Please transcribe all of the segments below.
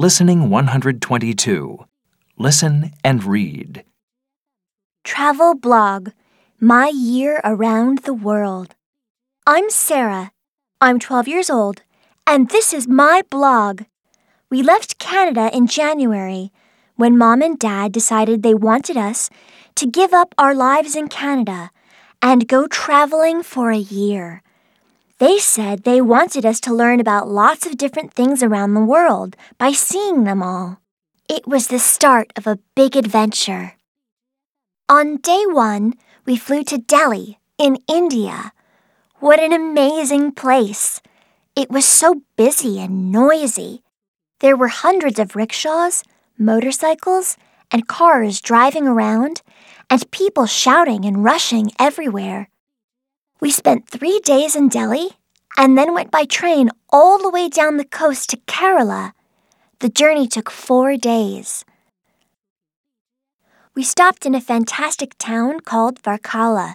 Listening 122. Listen and read. Travel blog My Year Around the World. I'm Sarah. I'm 12 years old, and this is my blog. We left Canada in January when mom and dad decided they wanted us to give up our lives in Canada and go traveling for a year. They said they wanted us to learn about lots of different things around the world by seeing them all. It was the start of a big adventure. On day one, we flew to Delhi in India. What an amazing place! It was so busy and noisy. There were hundreds of rickshaws, motorcycles, and cars driving around, and people shouting and rushing everywhere. We spent three days in Delhi and then went by train all the way down the coast to Kerala. The journey took four days. We stopped in a fantastic town called Varkala.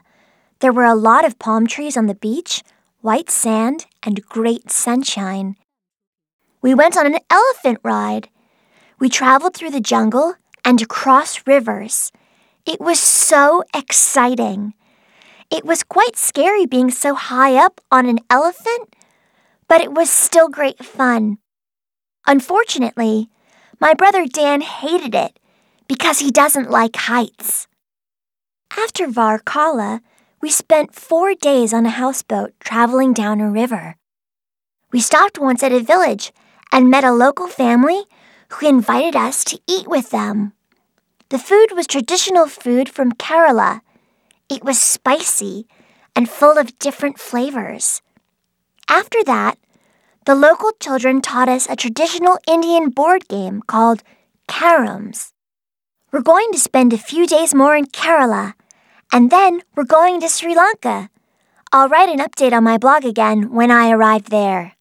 There were a lot of palm trees on the beach, white sand, and great sunshine. We went on an elephant ride. We traveled through the jungle and across rivers. It was so exciting. It was quite scary being so high up on an elephant, but it was still great fun. Unfortunately, my brother Dan hated it because he doesn't like heights. After Varkala, we spent four days on a houseboat traveling down a river. We stopped once at a village and met a local family who invited us to eat with them. The food was traditional food from Kerala it was spicy and full of different flavors. After that, the local children taught us a traditional Indian board game called Carroms. We're going to spend a few days more in Kerala, and then we're going to Sri Lanka. I'll write an update on my blog again when I arrive there.